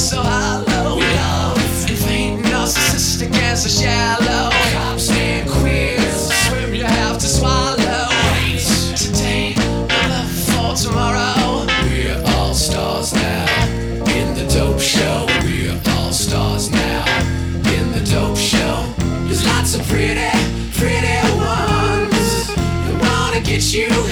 so hollow. We love and faint narcissistic as a shallow. Cops you.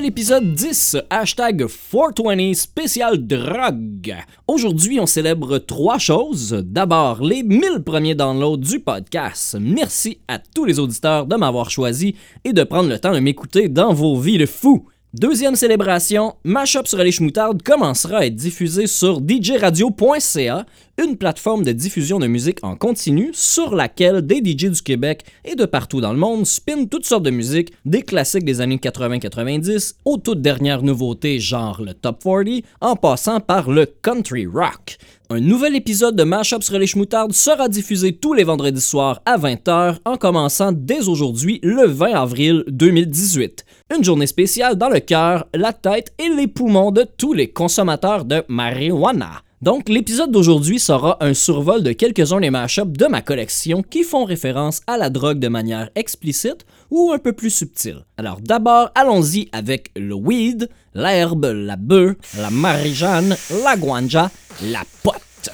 À l'épisode 10, hashtag 420 spécial drogue. Aujourd'hui, on célèbre trois choses. D'abord, les 1000 premiers downloads du podcast. Merci à tous les auditeurs de m'avoir choisi et de prendre le temps de m'écouter dans vos vies de fous. Deuxième célébration, Mashup sur les chemoutardes commencera à être diffusé sur djradio.ca, une plateforme de diffusion de musique en continu sur laquelle des DJ du Québec et de partout dans le monde spinent toutes sortes de musiques, des classiques des années 80-90 aux toutes dernières nouveautés genre le Top 40, en passant par le country rock. Un nouvel épisode de Mashup sur les sera diffusé tous les vendredis soirs à 20h en commençant dès aujourd'hui le 20 avril 2018. Une journée spéciale dans le cœur, la tête et les poumons de tous les consommateurs de marijuana. Donc, l'épisode d'aujourd'hui sera un survol de quelques-uns des mashups de ma collection qui font référence à la drogue de manière explicite ou un peu plus subtile. Alors, d'abord, allons-y avec le weed, l'herbe, la bœuf, la marijane, la guanja, la pote.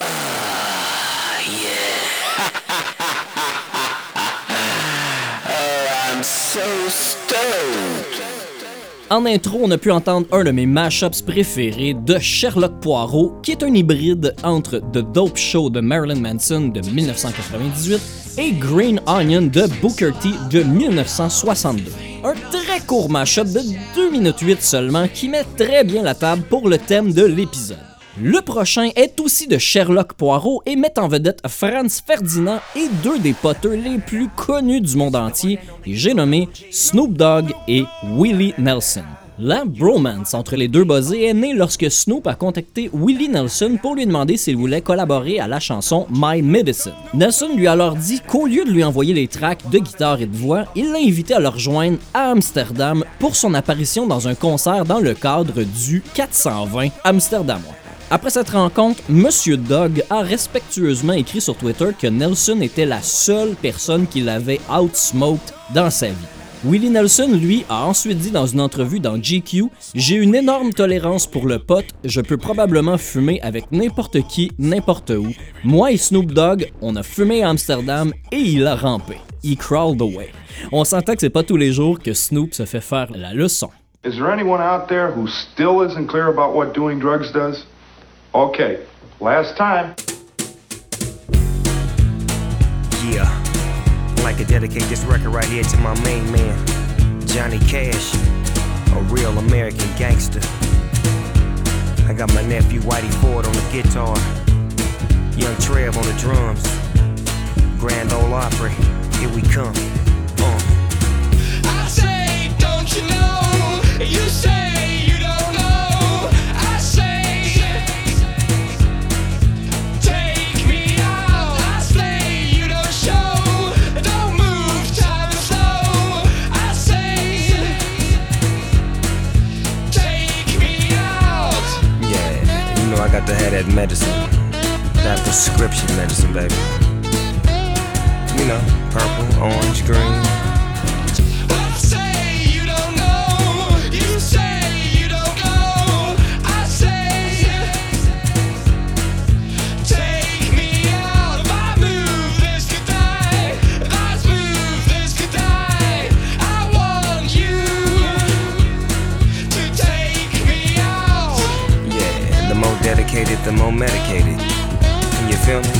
Ah, so stoked. En intro, on a pu entendre un de mes mashups préférés de Sherlock Poirot, qui est un hybride entre The Dope Show de Marilyn Manson de 1998 et Green Onion de Booker T de 1962. Un très court mashup de 2 minutes 8 seulement qui met très bien la table pour le thème de l'épisode. Le prochain est aussi de Sherlock Poirot et met en vedette Franz Ferdinand et deux des potters les plus connus du monde entier, et j'ai nommé Snoop Dogg et Willie Nelson. La bromance entre les deux buzzés est née lorsque Snoop a contacté Willie Nelson pour lui demander s'il voulait collaborer à la chanson My Medicine. Nelson lui a alors dit qu'au lieu de lui envoyer les tracks de guitare et de voix, il l'a invité à le rejoindre à Amsterdam pour son apparition dans un concert dans le cadre du 420 Amsterdamois. Après cette rencontre, Monsieur Dog a respectueusement écrit sur Twitter que Nelson était la seule personne qui l'avait outsmoked dans sa vie. Willie Nelson, lui, a ensuite dit dans une entrevue dans GQ J'ai une énorme tolérance pour le pot, je peux probablement fumer avec n'importe qui, n'importe où. Moi et Snoop Dogg, on a fumé à Amsterdam et il a rampé. He crawled away. On s'entend que c'est pas tous les jours que Snoop se fait faire la leçon. Is there anyone out there who still isn't clear about what doing drugs does? Okay, last time. Yeah, I'd like to dedicate this record right here to my main man, Johnny Cash. A real American gangster. I got my nephew Whitey Ford on the guitar, Young Trev on the drums, Grand Ole Opry, here we come. Uh. I say, don't you know? You say got to have that medicine. That prescription medicine, baby. You know, purple, orange, green. The more dedicated, the more medicated. You feel me?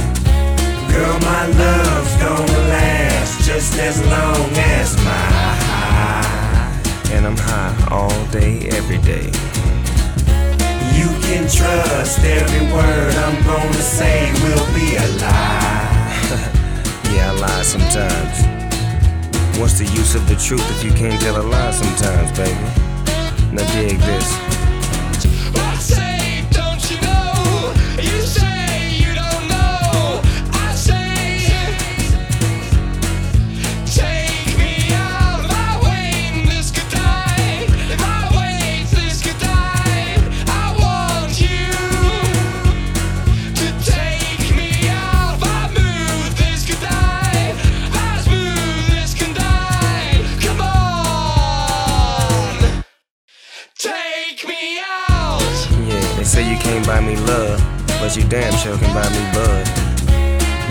Girl, my love's gonna last just as long as my high. And I'm high all day, every day. You can trust every word I'm gonna say will be a lie. yeah, I lie sometimes. What's the use of the truth if you can't tell a lie sometimes, baby? Now dig this. But you damn sure can buy me bud.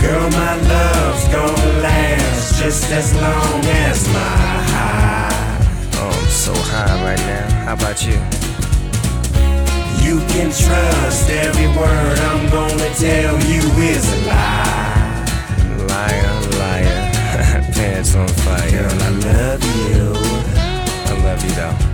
Girl, my love's gonna last just as long as my high. Oh, I'm so high right now. How about you? You can trust every word I'm gonna tell you is a lie. Liar, liar, pants on fire. Girl, I love you. I love you though.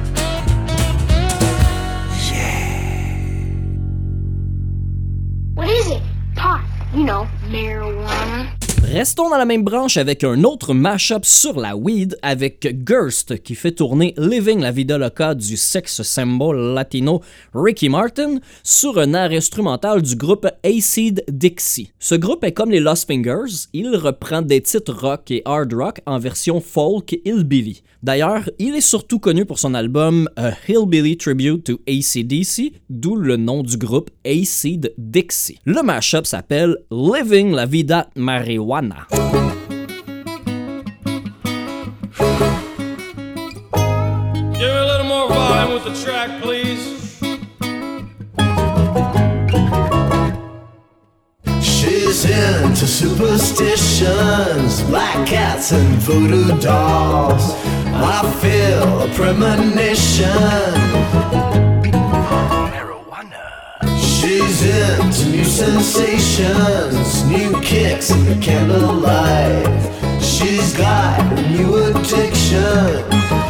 Restons dans la même branche avec un autre mashup sur la weed avec Gerst qui fait tourner Living la Vida Loca du sex symbol latino Ricky Martin sur un air instrumental du groupe Acid Dixie. Ce groupe est comme les Lost Fingers, il reprend des titres rock et hard rock en version folk hillbilly. D'ailleurs, il est surtout connu pour son album A Hillbilly Tribute to ACDC, d'où le nom du groupe Acid Dixie. Le mashup s'appelle Living la Vida Marijuana. Give me a little more volume with the track, please. She's into superstitions, black cats and voodoo dolls. I feel a premonition. She's into new sensations, new kicks in the candlelight. She's got a new addiction.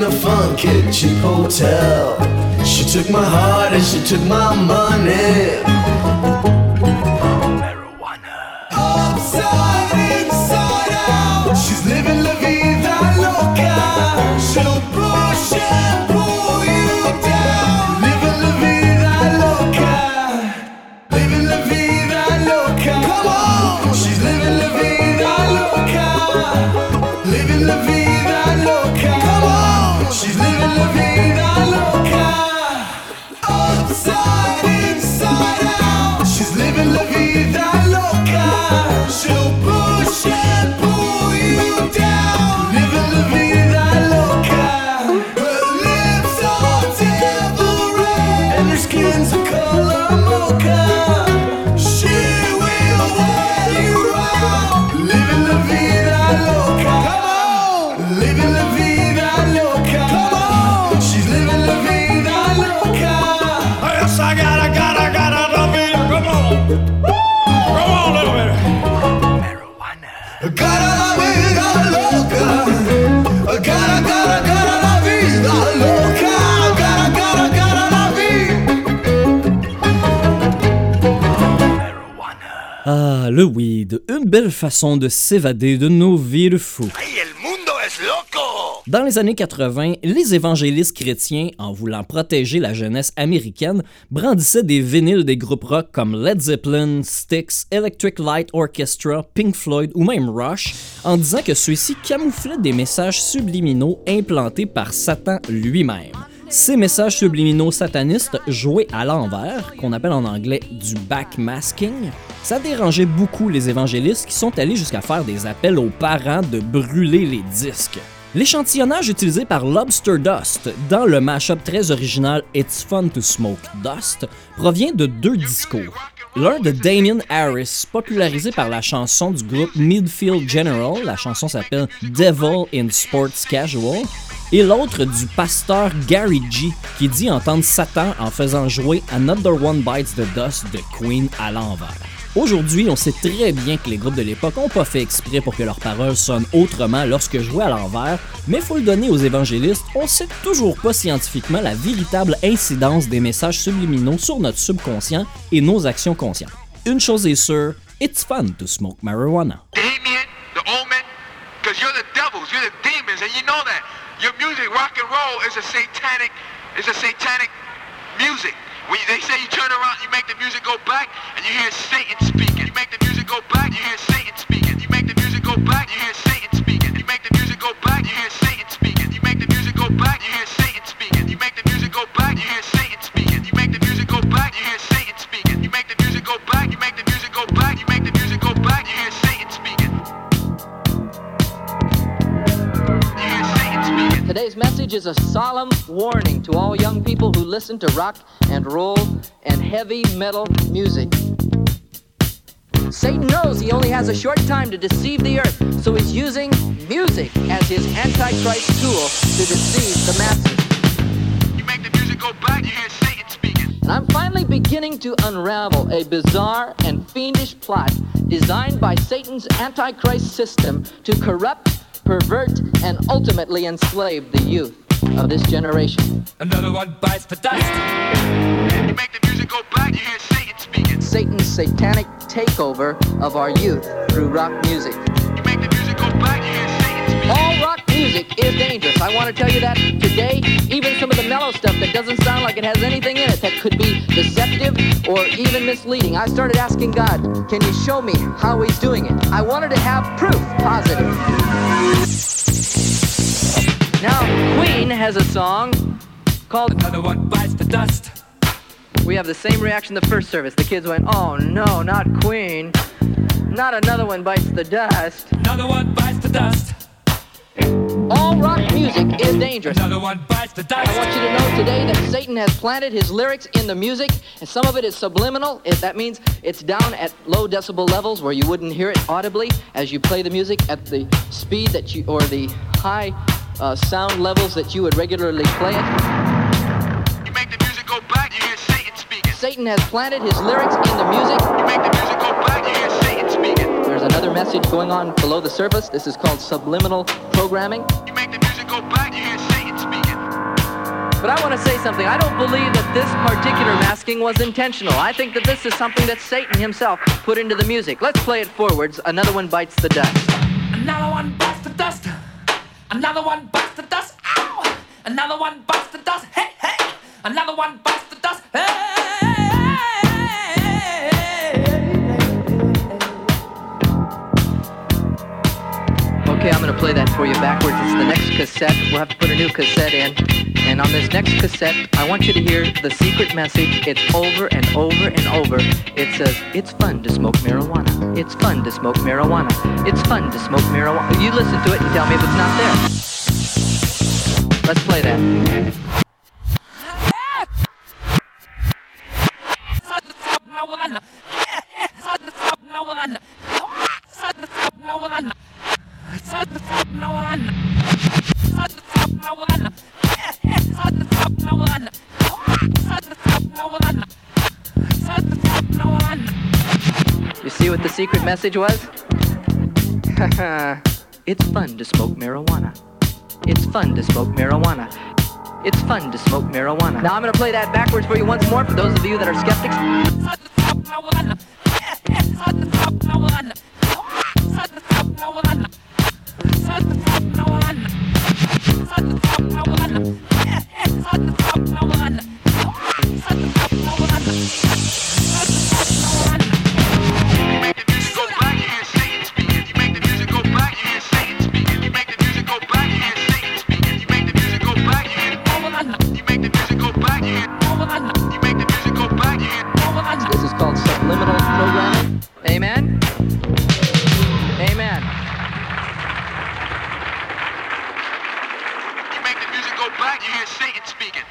In a funky cheap hotel. She took my heart and she took my money. Upside, inside out. She'll push and pull you down. Living living. I look out. Living living. I look out. She's living la vida belle façon de s'évader de nos vies de fous. Dans les années 80, les évangélistes chrétiens, en voulant protéger la jeunesse américaine, brandissaient des vinyles des groupes rock comme Led Zeppelin, Styx, Electric Light Orchestra, Pink Floyd ou même Rush, en disant que ceux-ci camouflaient des messages subliminaux implantés par Satan lui-même. Ces messages subliminaux satanistes joués à l'envers, qu'on appelle en anglais du backmasking, ça dérangeait beaucoup les évangélistes qui sont allés jusqu'à faire des appels aux parents de brûler les disques. L'échantillonnage utilisé par Lobster Dust dans le mashup très original It's Fun to Smoke Dust provient de deux discours. L'un de Damien Harris, popularisé par la chanson du groupe Midfield General, la chanson s'appelle Devil in Sports Casual, et l'autre du pasteur Gary G, qui dit entendre Satan en faisant jouer Another One Bites the Dust de Queen à l'envers. Aujourd'hui, on sait très bien que les groupes de l'époque n'ont pas fait exprès pour que leurs paroles sonnent autrement lorsque jouées à l'envers, mais faut le donner aux évangélistes, on sait toujours pas scientifiquement la véritable incidence des messages subliminaux sur notre subconscient et nos actions conscientes. Une chose est sûre, it's fun to smoke marijuana. Your music, rock and roll, is a satanic, is a satanic music. When they say you turn around, you make the music go back, and you hear Satan speaking. You make the music go back, you hear Satan speaking. You make the music go back, you hear Satan speaking. You make the music go back, you hear Satan speaking. You make the music go back, you hear Satan speaking. You make the music go back, you hear Satan speaking. You make the music go back, you hear Satan speaking. You make the music go back, you make the music go back, you make the Today's message is a solemn warning to all young people who listen to rock and roll and heavy metal music. Satan knows he only has a short time to deceive the earth, so he's using music as his antichrist tool to deceive the masses. You make the music go back, you hear Satan speaking. And I'm finally beginning to unravel a bizarre and fiendish plot designed by Satan's antichrist system to corrupt, pervert, and ultimately enslave the youth of this generation. Another one bites the dust. You make the music go back, you hear Satan speaking. Satan's satanic takeover of our youth through rock music. You make the music music is dangerous. I want to tell you that today, even some of the mellow stuff that doesn't sound like it has anything in it that could be deceptive or even misleading. I started asking God, can you show me how he's doing it? I wanted to have proof, positive. Now, Queen has a song called Another one bites the dust. We have the same reaction the first service. The kids went, oh no, not Queen. Not another one bites the dust. Another one bites the dust. All rock music is dangerous. Another one bites the dust. I want you to know today that Satan has planted his lyrics in the music, and some of it is subliminal. It, that means it's down at low decibel levels where you wouldn't hear it audibly as you play the music at the speed that you, or the high uh, sound levels that you would regularly play it. You make the music go back, you hear Satan speaking. Satan has planted his lyrics in the music. You make the music go back, you hear Satan speaking. There's another message going on below the surface. This is called subliminal programming. You make the music go back, you hear Satan speaking. But I want to say something. I don't believe that this particular masking was intentional. I think that this is something that Satan himself put into the music. Let's play it forwards. Another one bites the dust. Another one bites the dust. Another one bites the dust. Ow! Another one bites the dust. Hey, hey! Another one bites the dust. Okay, I'm to play that for you backwards. It's the next cassette. We'll have to put a new cassette in. And on this next cassette, I want you to hear the secret message. It's over and over and over. It says, It's fun to smoke marijuana. It's fun to smoke marijuana. It's fun to smoke marijuana. You listen to it and tell me if it's not there. Let's play that. You secret message was? it's fun to smoke marijuana. It's fun to smoke marijuana. It's fun to smoke marijuana. Now I'm gonna play that backwards for you once more for those of you that are skeptics.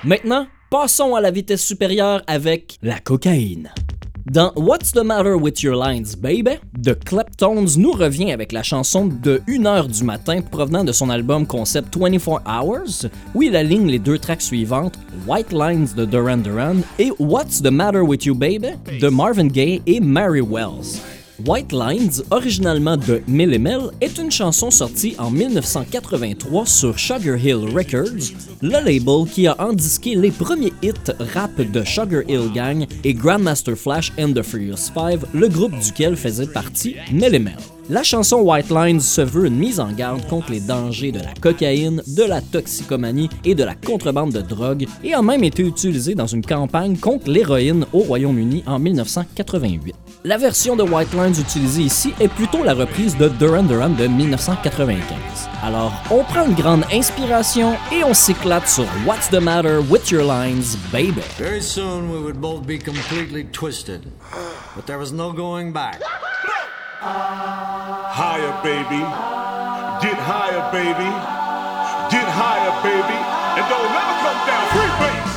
Maintenant, passons à la vitesse supérieure avec la cocaïne. Dans What's the Matter with Your Lines, Baby, The Kleptones nous revient avec la chanson de 1h du matin provenant de son album concept 24 Hours, où il aligne les deux tracks suivantes, White Lines de Duran Duran et What's the Matter with You Baby de Marvin Gaye et Mary Wells. White Lines, originalement de Mill Mill, est une chanson sortie en 1983 sur Sugar Hill Records, le label qui a endisqué les premiers hits rap de Sugar Hill Gang et Grandmaster Flash and the Furious Five, le groupe duquel faisait partie Mill Mill. La chanson White Lines se veut une mise en garde contre les dangers de la cocaïne, de la toxicomanie et de la contrebande de drogue et a même été utilisée dans une campagne contre l'héroïne au Royaume-Uni en 1988. La version de White Lines utilisée ici est plutôt la reprise de Duran Duran de 1995. Alors, on prend une grande inspiration et on s'éclate sur What's the Matter with Your Lines, baby. Very soon we would both be completely twisted. But there was no going back. Higher, baby. Get higher, baby. Get higher, baby. And don't never come down. Free bass.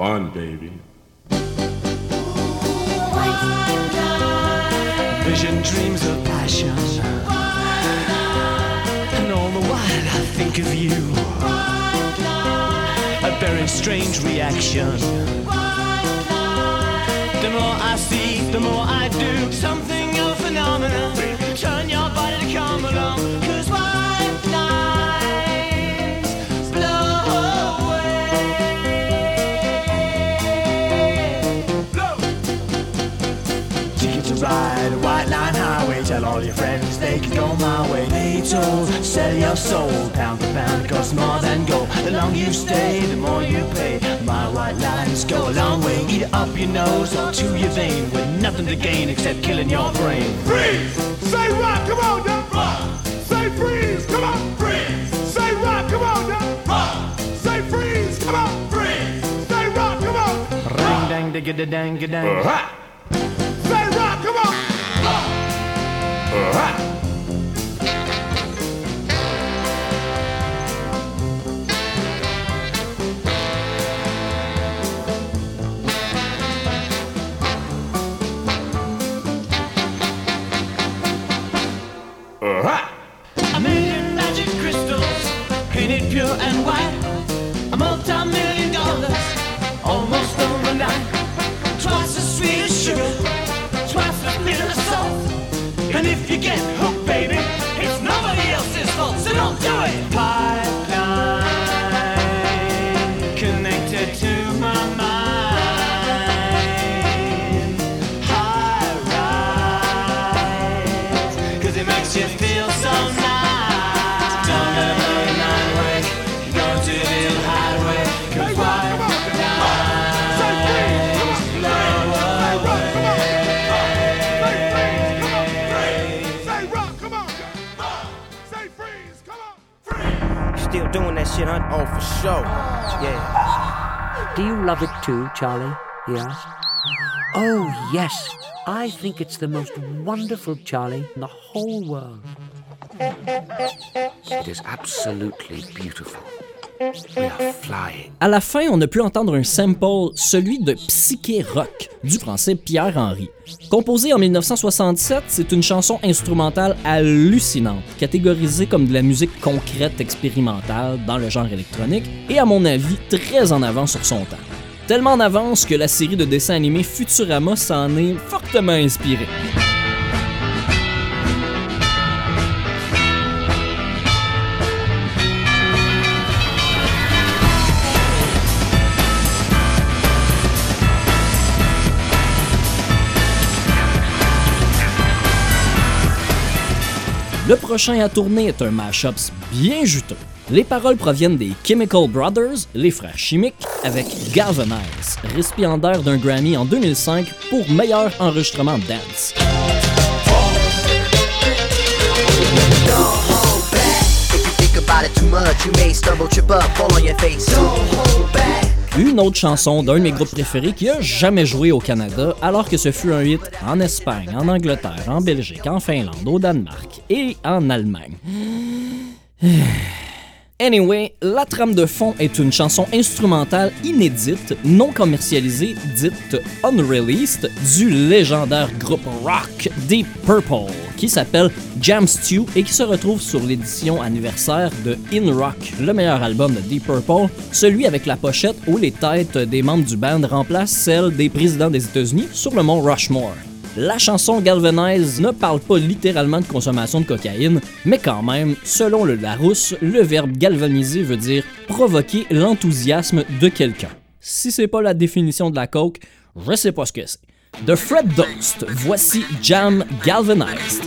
Fun, baby. Vision, dreams of passion. And all the while I think of you. A very strange reaction. The more I see, the more I do. Something of phenomenon. Turn your body to come along. Your friends they can go my way. Toll, sell your soul. Pound for pound, it costs more than gold. The longer you stay, the more you pay. My white lines go a long way. eat it up your nose or to your vein. With nothing to gain except killing your brain. Freeze! Say rock, come on now! Rock! Say freeze, come on! Freeze! Say rock, come on now! Rock! Say freeze, come on! Freeze! Say rock, come on! Ring dang digga da dang da dang. Uh-huh. Pure and white. A multi-million dollars, And if you get hooked, baby, it's nobody else's fault, so don't do it. Huh? For sure. Yeah. Do you love it too, Charlie? he asked. Oh, yes. I think it's the most wonderful Charlie in the whole world. It is absolutely beautiful. À la fin, on a pu entendre un sample, celui de Psyché Rock, du français Pierre Henry. Composé en 1967, c'est une chanson instrumentale hallucinante, catégorisée comme de la musique concrète expérimentale dans le genre électronique, et à mon avis très en avance sur son temps. Tellement en avance que la série de dessins animés Futurama s'en est fortement inspirée. Le prochain à tourner est un mashup bien juteux. Les paroles proviennent des Chemical Brothers, les frères chimiques, avec Galvanize, récipiendaire d'un Grammy en 2005 pour meilleur enregistrement dance. Une autre chanson d'un de mes groupes préférés qui a jamais joué au Canada, alors que ce fut un hit en Espagne, en Angleterre, en Belgique, en Finlande, au Danemark et en Allemagne. Anyway, la trame de fond est une chanson instrumentale inédite, non commercialisée, dite unreleased, du légendaire groupe rock Deep Purple, qui s'appelle Jam Stew et qui se retrouve sur l'édition anniversaire de In Rock, le meilleur album de Deep Purple, celui avec la pochette où les têtes des membres du band remplacent celles des présidents des États-Unis sur le mont Rushmore. La chanson Galvanize ne parle pas littéralement de consommation de cocaïne, mais quand même, selon le Larousse, le verbe galvaniser veut dire provoquer l'enthousiasme de quelqu'un. Si c'est pas la définition de la coke, je sais pas ce que c'est. De Fred Dost, voici Jam Galvanized.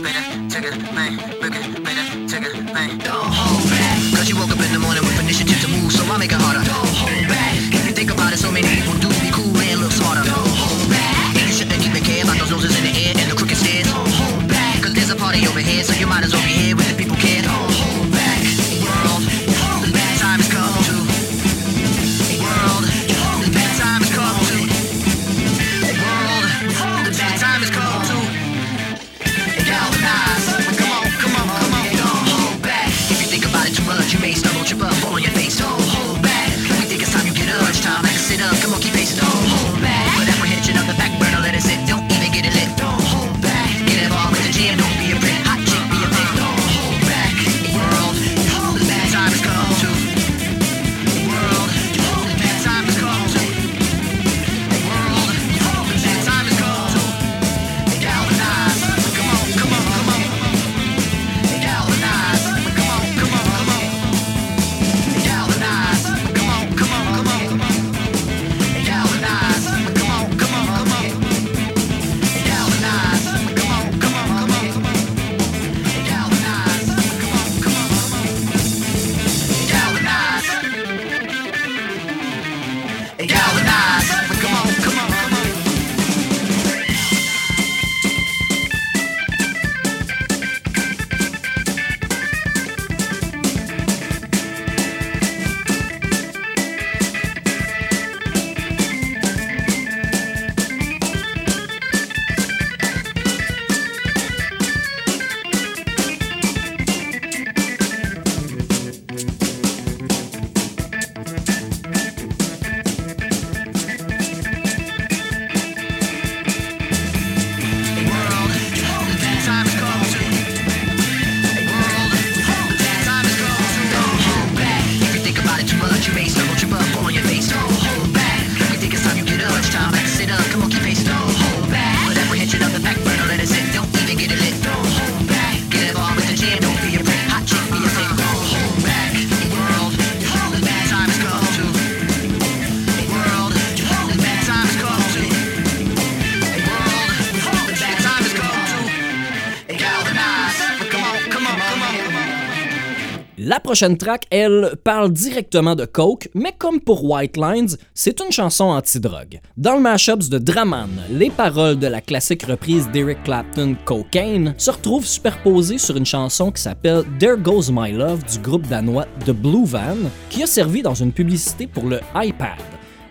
Prochaine track, elle, parle directement de coke, mais comme pour White Lines, c'est une chanson anti-drogue. Dans le mashup de Draman, les paroles de la classique reprise d'Eric Clapton Cocaine se retrouvent superposées sur une chanson qui s'appelle There Goes My Love du groupe danois The Blue Van, qui a servi dans une publicité pour le iPad.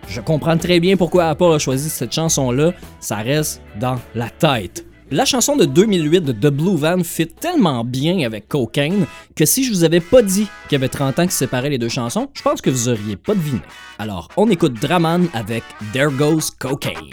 Je comprends très bien pourquoi Apple a choisi cette chanson-là, ça reste dans la tête. La chanson de 2008 de The Blue Van fit tellement bien avec Cocaine que si je vous avais pas dit qu'il y avait 30 ans qui séparaient les deux chansons, je pense que vous auriez pas deviné. Alors, on écoute Draman avec There Goes Cocaine.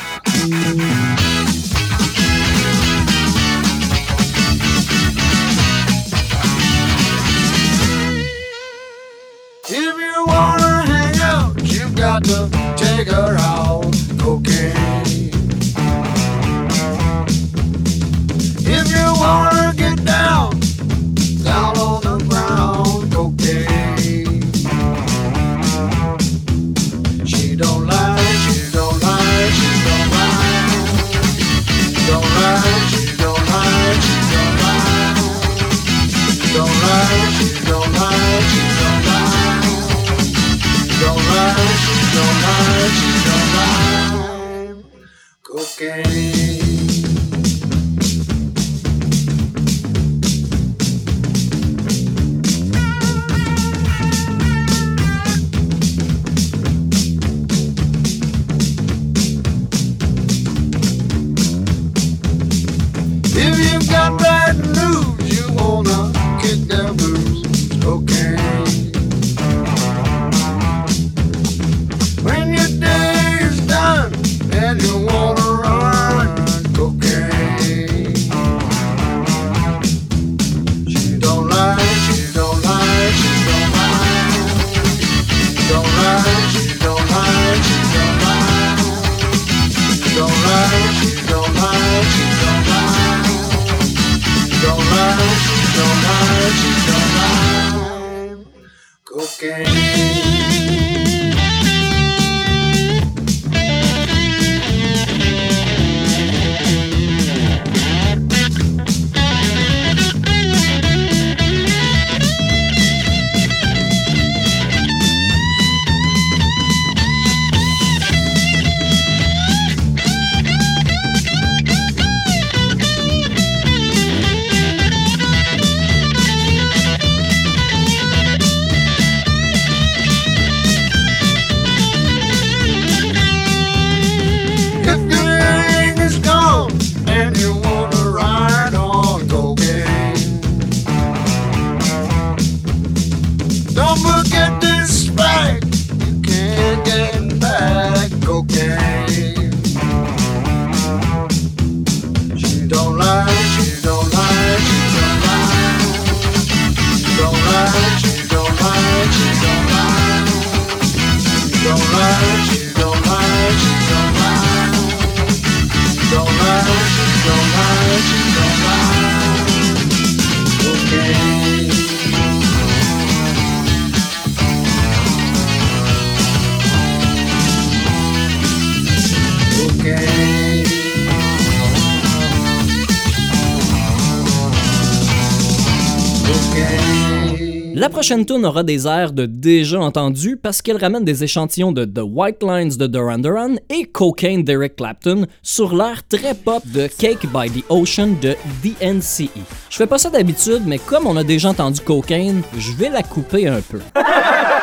Prochaine aura des airs de déjà entendu parce qu'elle ramène des échantillons de The White Lines de Duran Duran et Cocaine d'Eric Clapton sur l'air très pop de Cake by the Ocean de DNCE. Je fais pas ça d'habitude, mais comme on a déjà entendu Cocaine, je vais la couper un peu.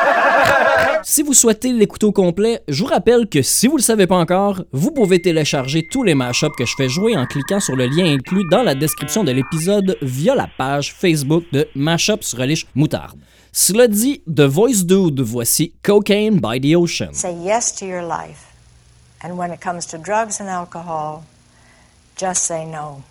Si vous souhaitez l'écouter au complet, je vous rappelle que si vous le savez pas encore, vous pouvez télécharger tous les mashups que je fais jouer en cliquant sur le lien inclus dans la description de l'épisode via la page Facebook de Mashup sur Relish Moutarde. Cela dit, The Voice Dude, voici Cocaine by the Ocean. Say yes to your life. And when it comes to drugs and alcohol, just say no.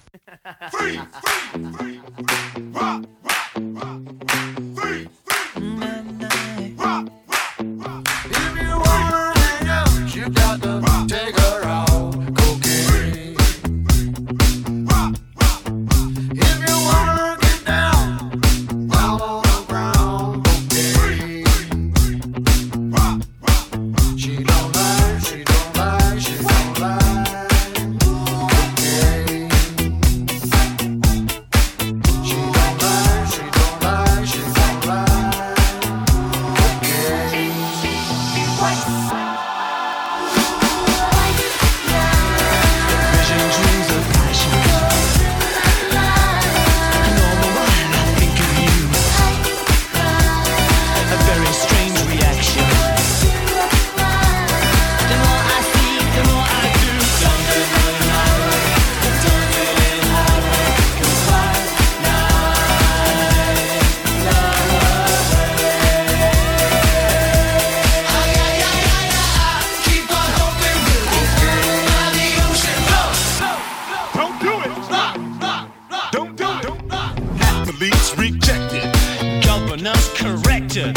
Governors corrected.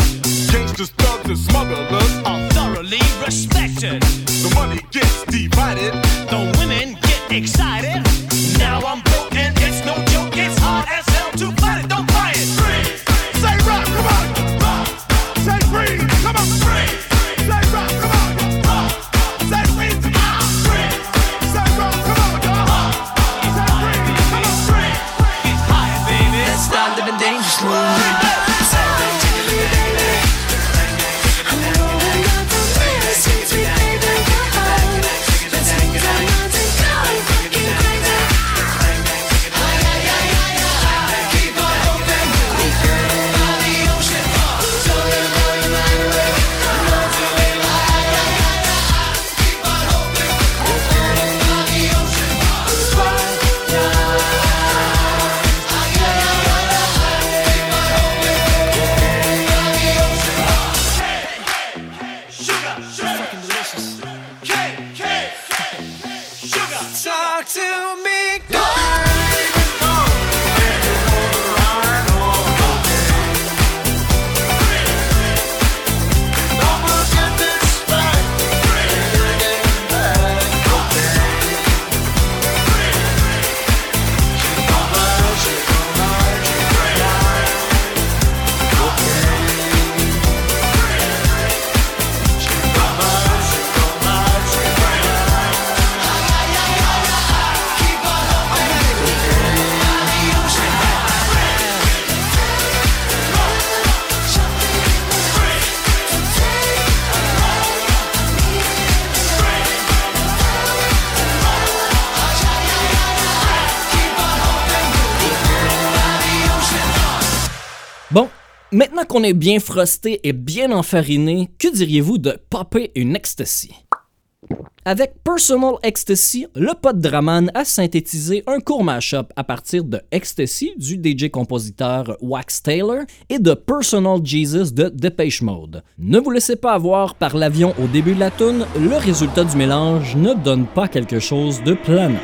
Gangsters, thugs, and smugglers. Are thoroughly respected. The money gets divided. The women get excited. Now I'm broke and it's no joke. It's hard as maintenant qu'on est bien frosté et bien enfariné, que diriez-vous de popper une ecstasy? Avec Personal Ecstasy, le pote Draman a synthétisé un court mashup à partir de Ecstasy du DJ-compositeur Wax Taylor et de Personal Jesus de Depeche Mode. Ne vous laissez pas avoir par l'avion au début de la tune, le résultat du mélange ne donne pas quelque chose de planant.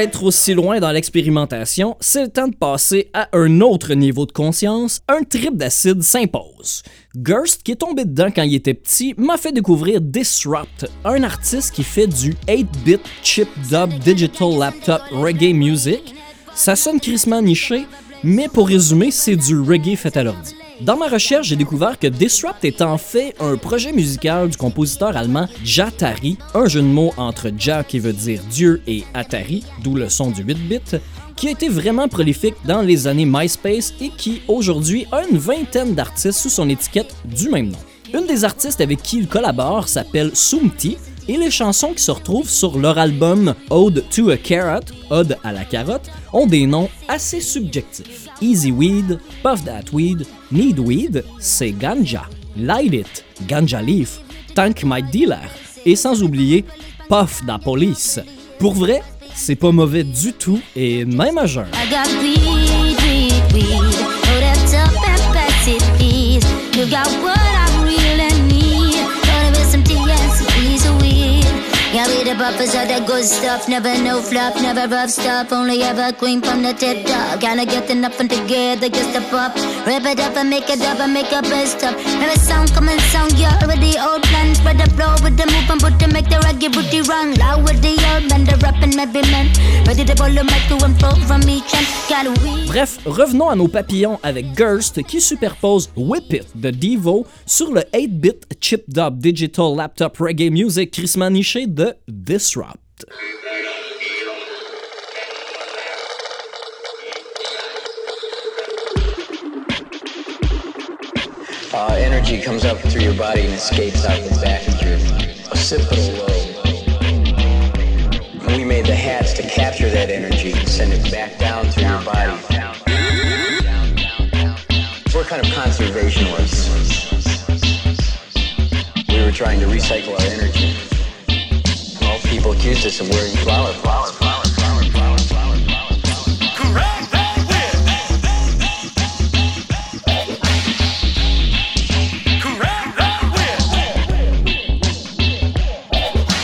Être aussi loin dans l'expérimentation, c'est le temps de passer à un autre niveau de conscience, un trip d'acide s'impose. Gerst, qui est tombé dedans quand il était petit, m'a fait découvrir Disrupt, un artiste qui fait du 8-bit chip dub digital laptop reggae music. Ça sonne crissement niché, mais pour résumer, c'est du reggae fait à l'ordi. Dans ma recherche, j'ai découvert que Disrupt est en fait un projet musical du compositeur allemand Jatari, un jeu de mots entre Ja qui veut dire Dieu et Atari, d'où le son du 8-bit, qui a été vraiment prolifique dans les années MySpace et qui aujourd'hui a une vingtaine d'artistes sous son étiquette du même nom. Une des artistes avec qui il collabore s'appelle Sumti, et les chansons qui se retrouvent sur leur album Ode to a Carrot, Ode à la carotte, ont des noms assez subjectifs. Easy Weed, Puff That Weed, Need Weed, c'est Ganja, Light It, Ganja Leaf, Tank My Dealer, et sans oublier Puff Da Police. Pour vrai, c'est pas mauvais du tout et même à jeun. Of the buffers are the good stuff. Never no flop, never rough stuff. Only ever queen from the tip top. Gotta get enough and together, just a pop. Rip it up and make it up and make a best up. Never sound come and sound, you already old plan. Spread the flow with the move and put to make the reggae booty run. Loud with the old man, the rapping maybe man. Ready to the mic to and fro from each end. Bref, revenons à nos papillons avec Gerst qui superpose Whip It de Devo sur le 8-bit chip dub digital laptop reggae music crissement niché de Disrupt. Uh, energy comes up through your body and escapes out the back of your occipital lobe. And we made the hats to capture that energy and send it back down through your body. We're kind of conservationists. We were trying to recycle our energy. Well, people accused us of wearing flower pots.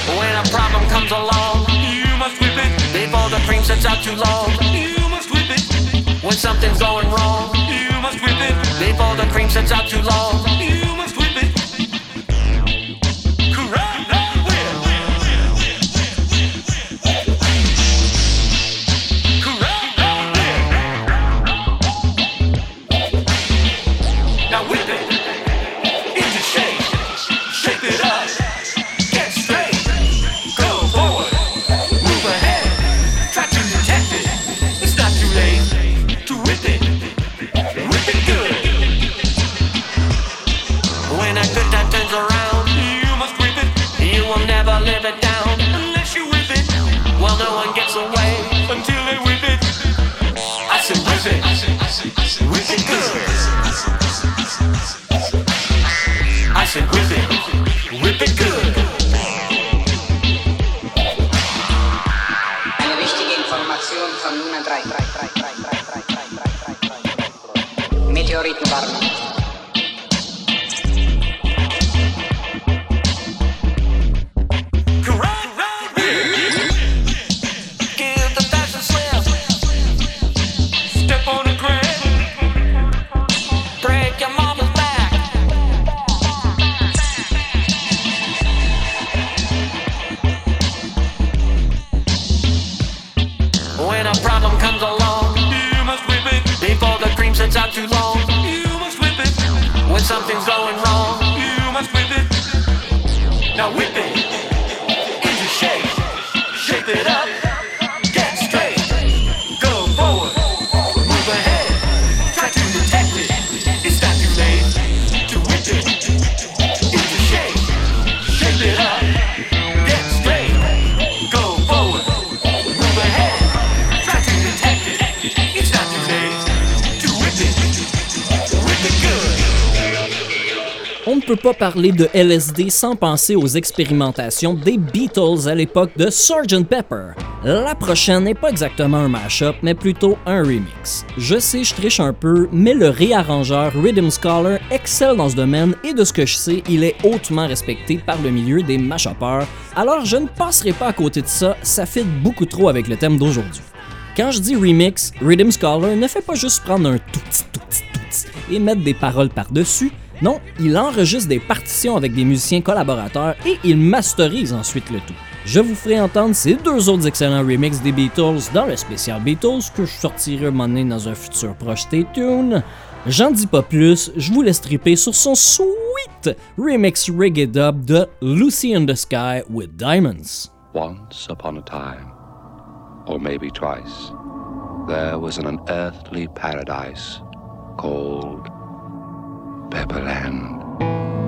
When a problem comes along, you must whip it. Before the cream sets out too long, you must whip it. When something's going wrong, you must whip it. Before the cream sets out too long, parler de LSD sans penser aux expérimentations des Beatles à l'époque de Sgt. Pepper. La prochaine n'est pas exactement un mashup, mais plutôt un remix. Je sais, je triche un peu, mais le réarrangeur Rhythm Scholar excelle dans ce domaine et de ce que je sais, il est hautement respecté par le milieu des mashuppers, alors je ne passerai pas à côté de ça, ça fit beaucoup trop avec le thème d'aujourd'hui. Quand je dis remix, Rhythm Scholar ne fait pas juste prendre un tout petit, tout tout et mettre des paroles par-dessus. Non, il enregistre des partitions avec des musiciens collaborateurs et il masterise ensuite le tout. Je vous ferai entendre ces deux autres excellents remixes des Beatles dans le spécial Beatles que je sortirai un dans un futur proche Stay tuned. J'en dis pas plus, je vous laisse triper sur son sweet remix reggae dub de Lucy in the Sky with Diamonds. Once upon a time, or maybe twice, there was an unearthly paradise called Pepperland.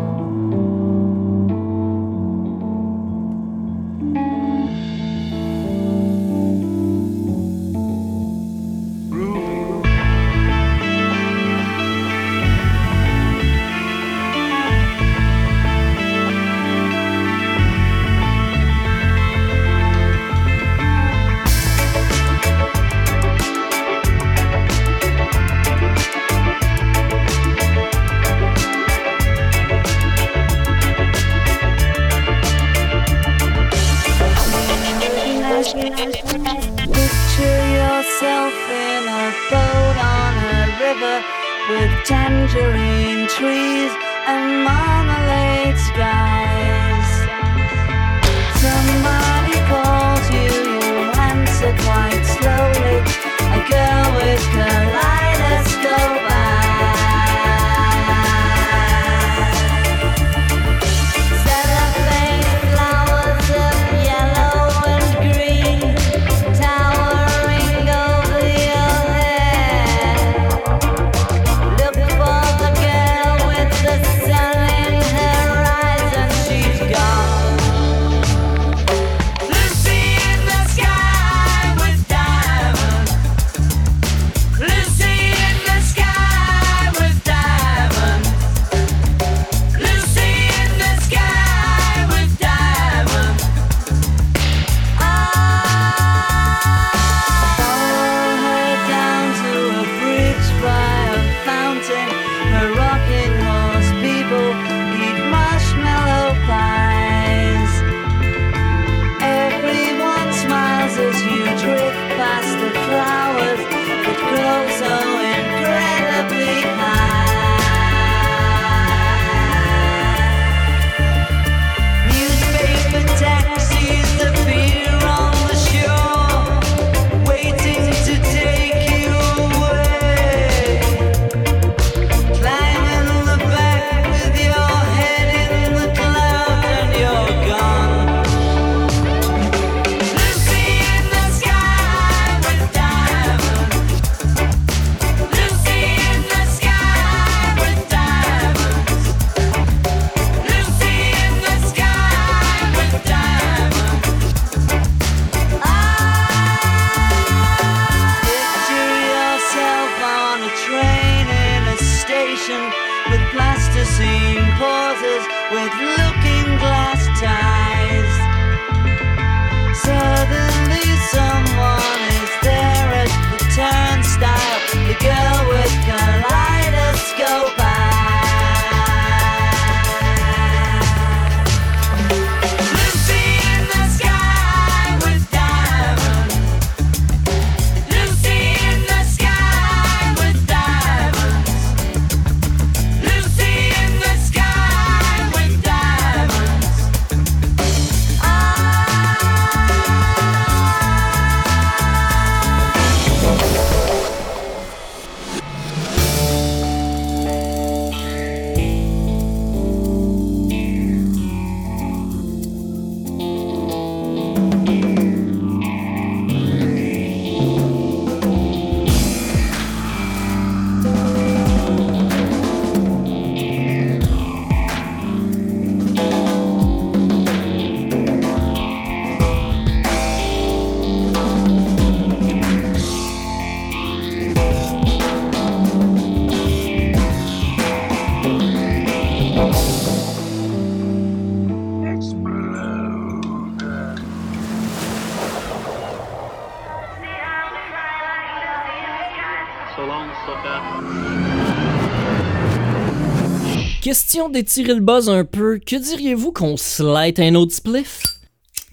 Question d'étirer le buzz un peu, que diriez-vous qu'on slide un autre spliff?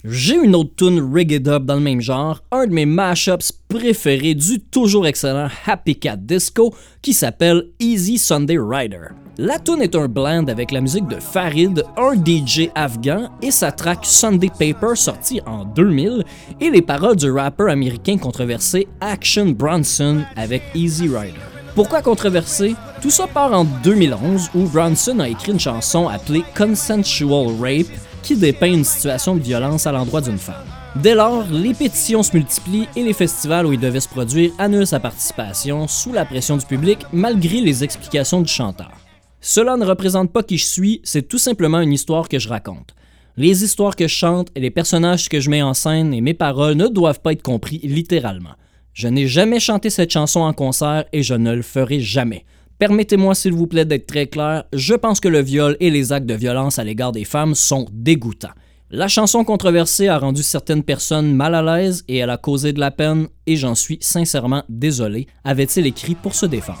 J'ai une autre tune reggae dub dans le même genre, un de mes mashups préférés du toujours excellent Happy Cat Disco qui s'appelle Easy Sunday Rider. La tune est un blend avec la musique de Farid, un DJ afghan et sa track Sunday Paper sortie en 2000 et les paroles du rappeur américain controversé Action Bronson avec Easy Rider. Pourquoi controversé Tout ça part en 2011 où Bronson a écrit une chanson appelée Consensual Rape qui dépeint une situation de violence à l'endroit d'une femme. Dès lors, les pétitions se multiplient et les festivals où il devait se produire annulent sa participation sous la pression du public malgré les explications du chanteur. Cela ne représente pas qui je suis, c'est tout simplement une histoire que je raconte. Les histoires que je chante et les personnages que je mets en scène et mes paroles ne doivent pas être compris littéralement. Je n'ai jamais chanté cette chanson en concert et je ne le ferai jamais. Permettez-moi s'il vous plaît d'être très clair, je pense que le viol et les actes de violence à l'égard des femmes sont dégoûtants. La chanson controversée a rendu certaines personnes mal à l'aise et elle a causé de la peine et j'en suis sincèrement désolé, avait-il écrit pour se défendre.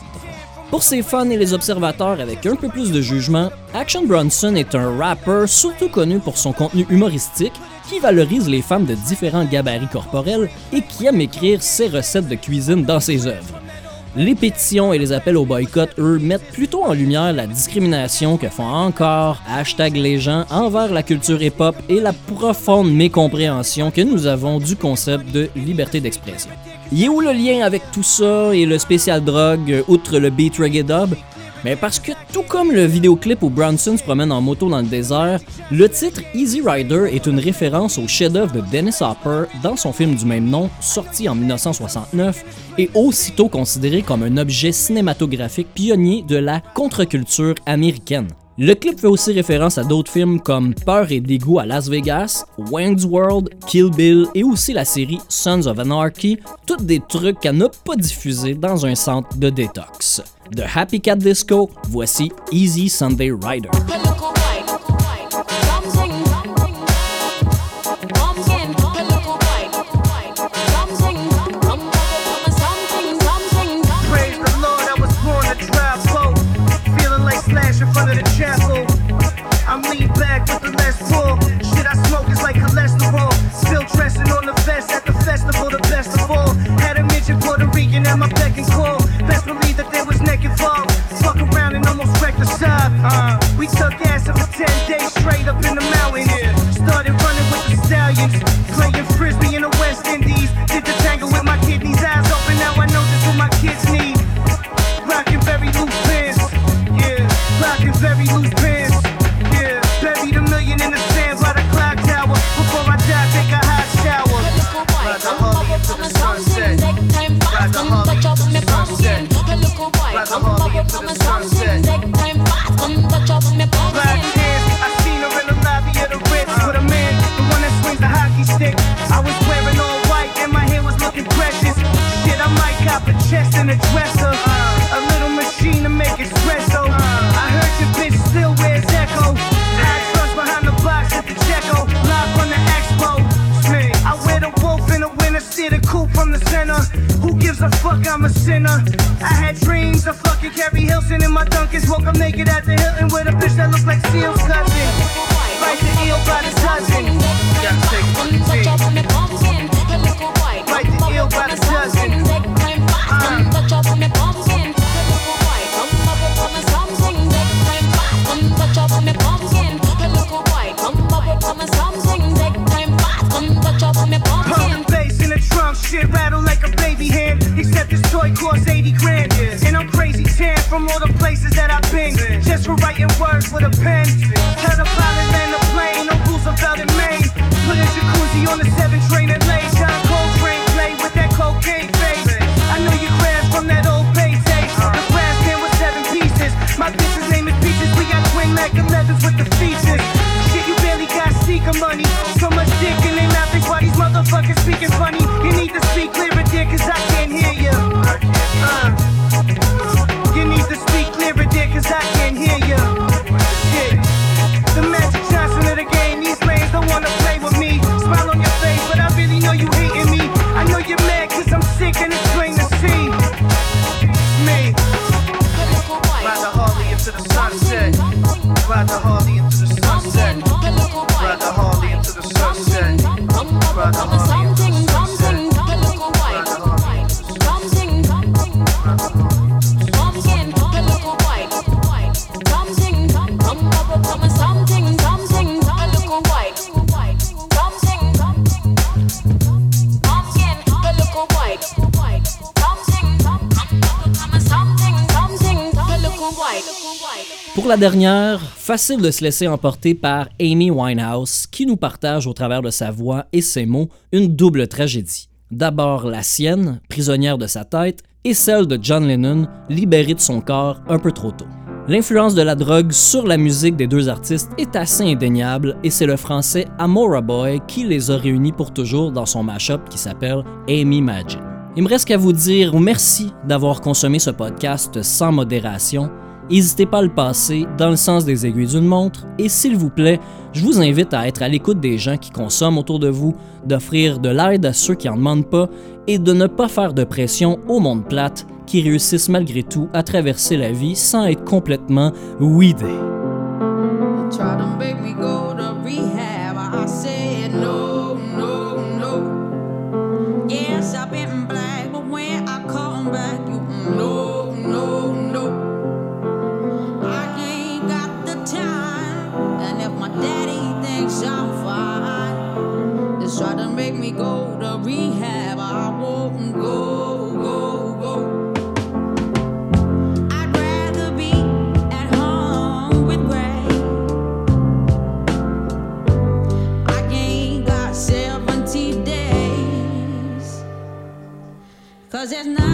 Pour ses fans et les observateurs avec un peu plus de jugement, Action Bronson est un rappeur surtout connu pour son contenu humoristique qui valorise les femmes de différents gabarits corporels et qui aime écrire ses recettes de cuisine dans ses œuvres. Les pétitions et les appels au boycott, eux, mettent plutôt en lumière la discrimination que font encore hashtag les gens envers la culture hip-hop et la profonde mécompréhension que nous avons du concept de liberté d'expression. Y est où le lien avec tout ça et le spécial drogue, outre le beat reggae dub? Mais parce que tout comme le vidéoclip où Bronson se promène en moto dans le désert, le titre Easy Rider est une référence au chef-d'œuvre de Dennis Hopper dans son film du même nom, sorti en 1969, et aussitôt considéré comme un objet cinématographique pionnier de la contre-culture américaine. Le clip fait aussi référence à d'autres films comme Peur et dégoût à Las Vegas, Wayne's World, Kill Bill et aussi la série Sons of Anarchy, toutes des trucs qu'elle n'a pas diffusés dans un centre de détox. De Happy Cat Disco, voici Easy Sunday Rider. At my and call. Best believe that there was neck involved. Fuck around and almost wrecked the side. Uh, we took acid for 10 days straight up in the mountains. Fuck? I'm a sinner. I had dreams of fucking Carrie Hilson in my Dunkins. Woke up naked at the Hilton with a bitch that looked like Seal's cousin. Right the eel by the dozen. Gotta take it. Right the eel by the dozen. Pumping Costs 80 grand. And I'm crazy tan from all the places that I've been. Just for writing words with a pen. Had a pilot land a plane on Roosevelt in Maine. Put a jacuzzi on the 7 train and lay. John Coltrane play with that cocaine face. I know you crashed from that old bay taste. The brass band with seven pieces. My bitch's name is Peaches. We got twin Mac 11s with the features. Shit, you barely got seeker money. So much dick mouth, they why these motherfuckers speaking funny. You need to speak clearer, dear, cause I can't hear you. Uh, you need to speak clearer, dear, cause I can't hear you. Ride the Pour la dernière, facile de se laisser emporter par Amy Winehouse, qui nous partage au travers de sa voix et ses mots une double tragédie. D'abord la sienne, prisonnière de sa tête, et celle de John Lennon, libéré de son corps un peu trop tôt. L'influence de la drogue sur la musique des deux artistes est assez indéniable et c'est le français Amora Boy qui les a réunis pour toujours dans son mashup qui s'appelle Amy Magin. Il me reste qu'à vous dire merci d'avoir consommé ce podcast sans modération. N'hésitez pas à le passer dans le sens des aiguilles d'une montre et s'il vous plaît, je vous invite à être à l'écoute des gens qui consomment autour de vous, d'offrir de l'aide à ceux qui en demandent pas et de ne pas faire de pression au monde plate qui réussissent malgré tout à traverser la vie sans être complètement weedés. there's nothing